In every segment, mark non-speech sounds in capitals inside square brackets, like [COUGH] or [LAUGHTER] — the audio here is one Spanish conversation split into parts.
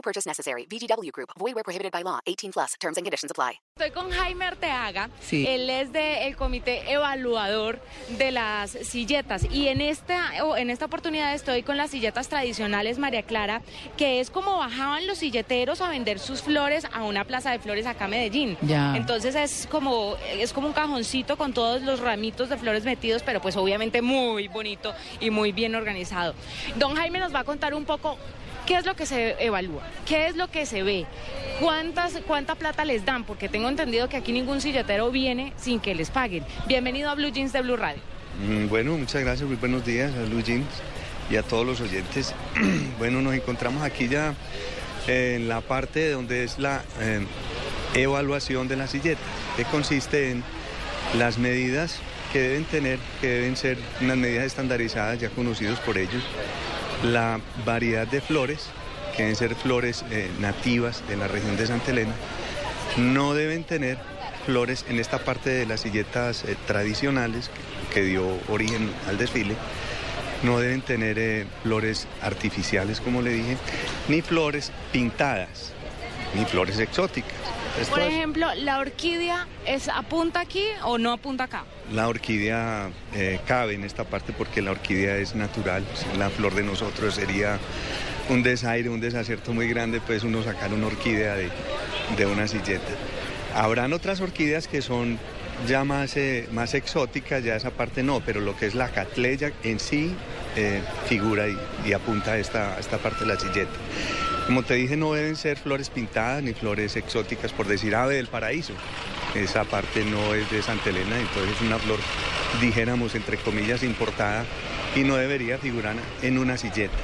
No purchase necessary. VGW Group. Void where prohibited by law. 18 plus. Terms and conditions apply. Estoy con Jaime Arteaga. Sí. Él es del comité evaluador de las silletas. Y en esta, o en esta oportunidad estoy con las silletas tradicionales María Clara, que es como bajaban los silleteros a vender sus flores a una plaza de flores acá en Medellín. Ya. Entonces es como, es como un cajoncito con todos los ramitos de flores metidos, pero pues obviamente muy bonito y muy bien organizado. Don Jaime nos va a contar un poco ¿Qué es lo que se evalúa? ¿Qué es lo que se ve? ¿Cuántas, ¿Cuánta plata les dan? Porque tengo entendido que aquí ningún silletero viene sin que les paguen. Bienvenido a Blue Jeans de Blue Radio. Mm, Bueno, muchas gracias, muy buenos días a Blue Jeans y a todos los oyentes. [CLEARS THROAT] bueno, nos encontramos aquí ya en la parte donde es la eh, evaluación de la silleta, que consiste en las medidas que deben tener, que deben ser unas medidas estandarizadas ya conocidos por ellos, la variedad de flores, que deben ser flores eh, nativas de la región de Santa Elena, no deben tener flores en esta parte de las silletas eh, tradicionales que, dio origen al desfile. No deben tener eh, flores artificiales, como le dije, ni flores pintadas, ni flores exóticas. Esto Por es- ejemplo, ¿la orquídea es apunta aquí o no apunta acá? La orquídea eh, cabe en esta parte porque la orquídea es natural. La flor de nosotros sería un desaire, un desacierto muy grande, pues uno sacar una orquídea de, de una silleta. Habrán otras orquídeas que son ya más, eh, más exóticas, ya esa parte no, pero lo que es la catleya en sí eh, figura y, y apunta a esta, a esta parte de la silleta. Como te dije, no deben ser flores pintadas ni flores exóticas, por decir ave del paraíso. Esa parte no es de Santa Elena, entonces es una flor, dijéramos, entre comillas, importada y no debería figurar en una silleta.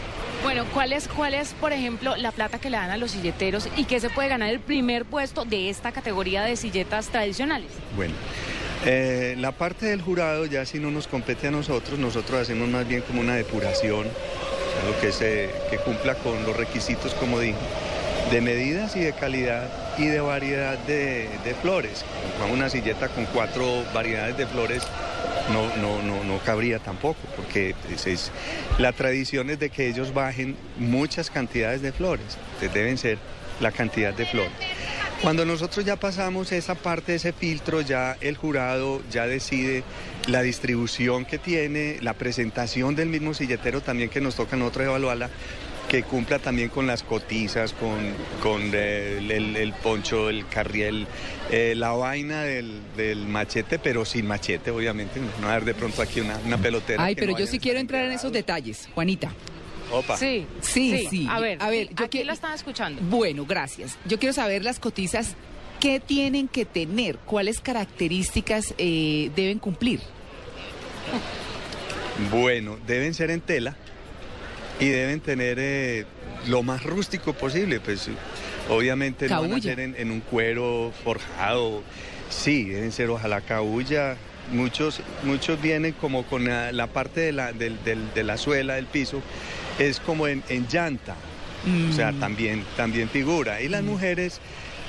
Bueno, ¿cuál es, ¿cuál es, por ejemplo, la plata que le dan a los silleteros y qué se puede ganar el primer puesto de esta categoría de silletas tradicionales? Bueno, eh, la parte del jurado ya si no nos compete a nosotros, nosotros hacemos más bien como una depuración, lo que, se, cumpla con los requisitos, como dije, de medidas y de calidad y de variedad de, flores. Una silleta con cuatro variedades de flores no, no, no, no cabría tampoco, porque la tradición es de que ellos bajen muchas cantidades de flores, entonces deben ser la cantidad de flores. Cuando nosotros ya pasamos esa parte, ese filtro, ya el jurado ya decide la distribución que tiene, la presentación del mismo silletero también que nos toca a nosotros evaluarla, que cumpla también con las cotizas, con, con eh, el, el- el poncho, el carriel, eh, la vaina del, del machete, pero sin machete, obviamente. No va a haber de pronto aquí una, una pelotera. Ay, pero no yo sí quiero entrar en esos detalles, Juanita. Opa. Sí, Sí, sí. A ver, A ver, yo aquí que- la están escuchando. Bueno, gracias. Yo quiero saber las cotizas, ¿qué tienen que tener? ¿Cuáles características eh, deben cumplir? Bueno, deben ser en tela y deben tener eh, lo más rústico posible, pues obviamente no van a ser en, en un cuero forjado, sí, deben ser ojalá cabulla. Muchos, muchos vienen como con la, la parte de la, del- del- de la suela del piso, es como en, en llanta, o sea, Mm. también, también figura. Y las mujeres,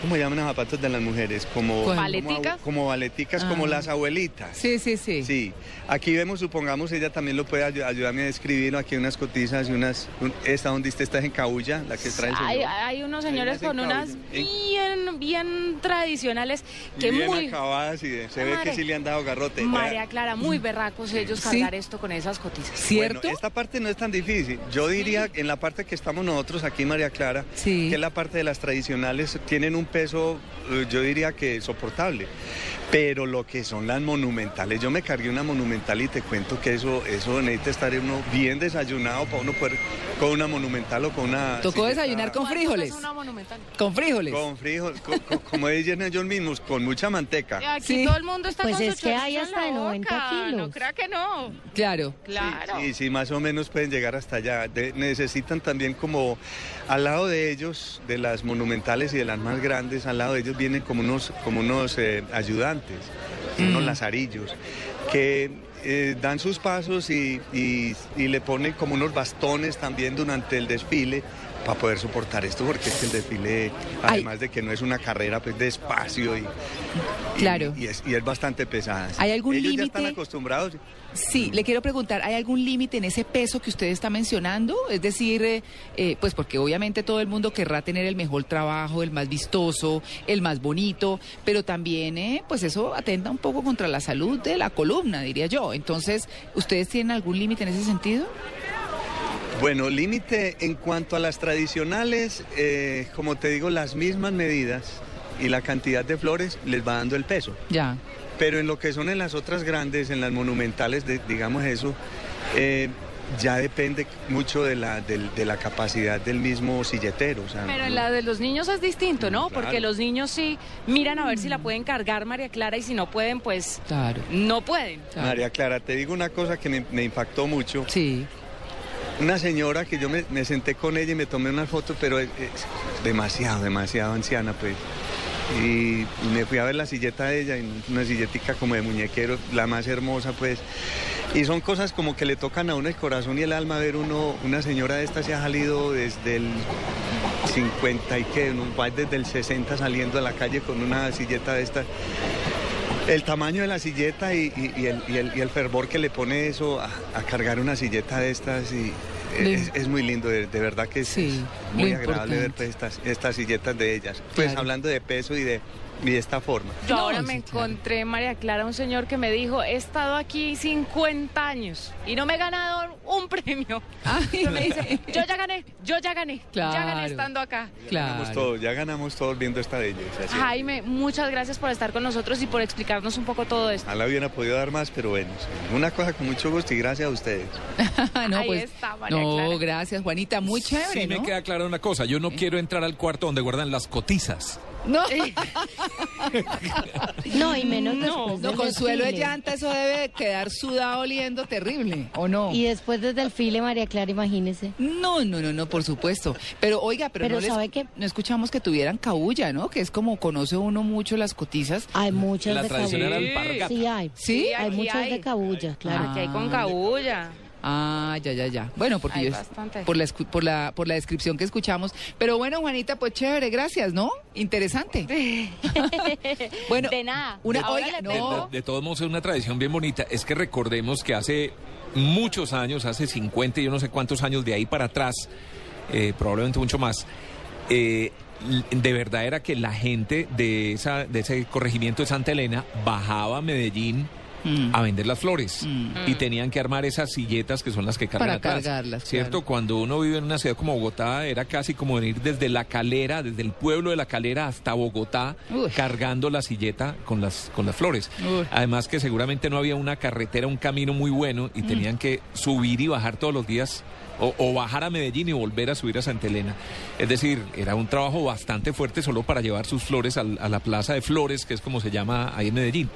¿cómo llaman los zapatos de las mujeres? Como, ¿Baleticas? como baleticas, como Ah. las abuelitas. Sí, sí, sí. Sí, aquí vemos, supongamos, ella también lo puede ayu- ayudarme a describir, aquí hay unas cotizas y unas, un- esta donde usted está en Cabulla, la que trae el Hay, señor. hay unos Hay señores unas con unas ¿eh? bien, bien tradicionales que bien muy... acabadas y de- se ve Madre- que sí le han dado garrote. María Clara, muy berracos ellos Sí. cargar esto con esas cotizas. ¿Cierto? Bueno, esta parte no es tan difícil. Yo diría en la parte que estamos nosotros aquí, María Clara, Sí. que es la parte de las tradicionales, tienen un peso, eh, yo diría que soportable. Pero lo que son las monumentales, yo me cargué una monumental y te cuento que eso, eso necesita estar uno bien desayunado para uno poder con una monumental o con una. Tocó desayunar con frijoles. Una monumental. Con frijoles. Con frijoles, co- co- como dicen ellos mismos, con mucha manteca. Aquí Sí. todo el mundo está Pues con su es que hay hasta de 90 boca. kilos. No crea que no. Claro. Claro. Sí, sí, más o menos pueden llegar hasta allá. De- necesitan también como al lado de ellos, de las monumentales y de las más grandes, al lado de ellos vienen como unos, como unos eh, ayudantes, unos lazarillos, que eh, dan sus pasos y, y- y le ponen como unos bastones también durante el desfile para poder soportar esto, porque es que el desfile, además de que no es una carrera, pues despacio y, y- Claro. y es, y es bastante pesada. ¿Hay algún Ellos ya están acostumbrados. Sí, le quiero preguntar, ¿hay algún límite en ese peso que usted está mencionando? Es decir, eh, eh, pues porque obviamente todo el mundo querrá tener el mejor trabajo, el más vistoso, el más bonito, pero también, pues eso atenta un poco contra la salud de la columna, diría yo. Entonces, ¿ustedes tienen algún límite en ese sentido? Bueno, límite en cuanto a las tradicionales, eh, como te digo, las mismas medidas y la cantidad de flores les va dando el peso. Ya. Pero en lo que son en las otras grandes, en las monumentales, de- digamos eso, eh, ya depende mucho de la, del- de la capacidad del mismo silletero. o sea, Pero en no- la de los niños es distinto, ¿no? Claro. Porque los niños sí miran a ver si la pueden cargar María Clara y si no pueden, pues Claro. no pueden. claro. María Clara, te digo una cosa que me, me impactó mucho. Sí. Una señora que yo me, me senté con ella y me tomé una foto, pero es, es demasiado, demasiado anciana, pues. Y, me fui a ver la silleta de ella, una silletica como de muñequero, la más hermosa, pues. Y son cosas como que le tocan a uno el corazón y el alma ver uno, una señora de esta se ha salido desde el 50 y que, desde el 60 saliendo a la calle con una silleta de estas. El tamaño de la silleta y, el, fervor que le pone eso a, a cargar una silleta de estas y es, es muy lindo, de, de verdad que es, Sí, es muy agradable ver importante. pues, estas, estas silletas de ellas. Pues Claro. hablando de peso y de, y de esta forma. Yo No, ahora sí, me claro. encontré, María Clara, un señor que me dijo, he estado aquí 50 años y no me he ganado un premio. [LAUGHS] Ay, Pero me dice, yo ya gané, yo ya gané, ya gané Claro. estando acá. Ganamos Claro. todos, ya ganamos todos viendo esta belleza. ¿sí? Jaime, muchas gracias por estar con nosotros y por explicarnos un poco todo esto. Ojalá hubiera podido dar más, pero bueno, sí, una cosa con mucho gusto y gracias a ustedes. [LAUGHS] no, Ahí pues, está, María no, Clara. gracias, Juanita. Muy chévere, Sí, me queda clara una cosa. Yo no quiero entrar al cuarto donde guardan las cotizas. No, [LAUGHS] No, y menos No, después no, consuelo de llanta, eso debe quedar sudado oliendo terrible, ¿o no? Y después del desfile, María Clara, imagínese. No, no, no, no, por supuesto. Pero oiga, pero, Pero no, les- ¿sabe qué? no escuchamos que tuvieran cabulla, ¿no? Que es como conoce uno mucho las cotizas. Hay muchas La de tradicional cabulla. Sí, hay. ¿Sí? Hay muchas hay. de cabulla, claro. Aquí hay con Ah. cabulla. Ah, ya, ya, ya. Bueno, porque Hay yo bastante. por la escu- por la por la descripción que escuchamos. Pero bueno, Juanita, pues chévere, gracias, ¿no? Interesante. [LAUGHS] bueno, De nada. Una, oiga, De, no. de- de todos modos es una tradición bien bonita. Es que recordemos que hace muchos años, hace 50 y yo no sé cuántos años de ahí para atrás, eh, probablemente mucho más, eh, de verdad era que la gente de, esa, de ese corregimiento de Santa Elena bajaba a Medellín Mm. a vender las flores Mm. y tenían que armar esas silletas que son las que cargan Para atrás. cargarlas, ¿Cierto? claro. Cuando uno vive en una ciudad como Bogotá era casi como venir desde la calera, desde el pueblo de la calera hasta Bogotá, Uy. cargando la silleta con las, con las flores. Uy. Además que seguramente no había una carretera, un camino muy bueno Mm. y tenían que subir y bajar todos los días. O, o bajar a Medellín y volver a subir a Santa Elena. Es decir, era un trabajo bastante fuerte solo para llevar sus flores al- a la Plaza de Flores, que es como se llama ahí en Medellín.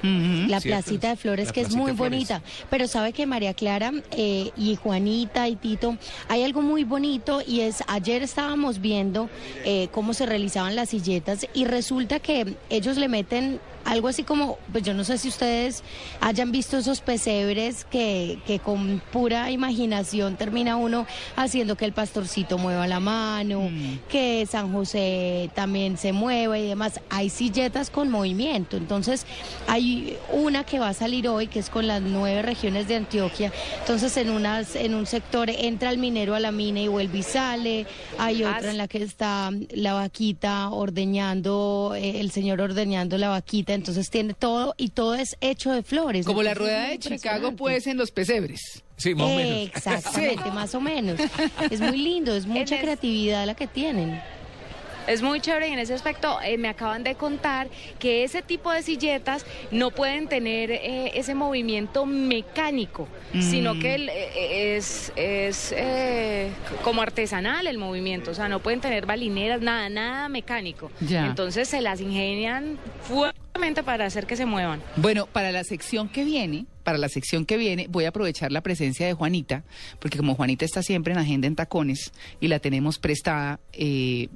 La Cierto. placita de flores, La que es muy bonita. Pero sabe que María Clara eh, y Juanita y Tito, hay algo muy bonito y es, ayer estábamos viendo eh, cómo se realizaban las silletas y resulta que ellos le meten algo así como, pues yo no sé si ustedes hayan visto esos pesebres que, que con pura imaginación termina uno haciendo que el pastorcito mueva la mano, que San José también se mueva y demás. Hay silletas con movimiento, entonces hay una que va a salir hoy que es con las nueve regiones de Antioquia. Entonces en unas en un sector entra el minero a la mina y vuelve y sale. Hay Ah, otra en la que está la vaquita ordeñando, eh, el señor ordeñando la vaquita. Entonces tiene todo y todo es hecho de flores. Como la rueda de Chicago, pues, en los pesebres. Sí, más o menos. Exactamente, más o menos. [LAUGHS] Es muy lindo, es mucha es- creatividad la que tienen. Es muy chévere y en ese aspecto eh, me acaban de contar que ese tipo de silletas no pueden tener eh, ese movimiento mecánico, sino Mm. que el, eh, es, es eh, como artesanal el movimiento, o sea, no pueden tener balineras, nada, nada mecánico. Ya. Entonces se las ingenian fuertemente para hacer que se muevan. Bueno, para la sección que viene, para la sección que viene, voy a aprovechar la presencia de Juanita, porque como Juanita está siempre en agenda en tacones y la tenemos prestada, eh,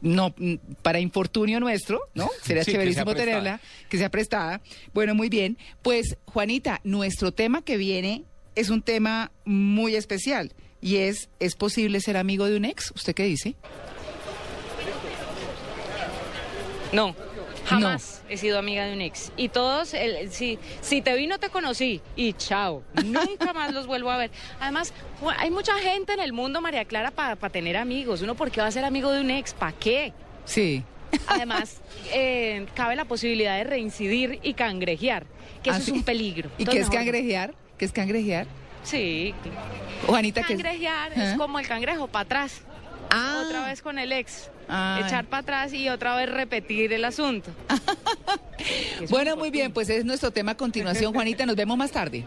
no para infortunio nuestro, ¿no? [LAUGHS] Sería Sí, que sea chéverísimo tenerla, que sea prestada. Bueno, muy bien. Pues, Juanita, nuestro tema que viene es un tema muy especial y es, ¿es posible ser amigo de un ex? ¿Usted qué dice? No, jamás he sido amiga de un ex. Y todos, el- si, si te vi no te conocí y chao, nunca más los vuelvo a ver. Además, hay mucha gente en el mundo, María Clara, para tener amigos. Uno, ¿por qué va a ser amigo de un ex? ¿Para qué? Sí. Además, [LAUGHS] eh, cabe la posibilidad de reincidir y cangrejear, que eso ¿Ah, es un peligro. ¿Y Entonces, qué es mejor cangrejear? ¿Qué es cangrejear? Sí, Juanita, ¿qué es? cangrejear ¿Ah? es como el cangrejo, para atrás. Ah. Otra vez con el ex. Ah. Echar para atrás y otra vez repetir el asunto. [LAUGHS] Bueno, muy bien, pues es nuestro tema a continuación. Juanita, nos vemos más tarde.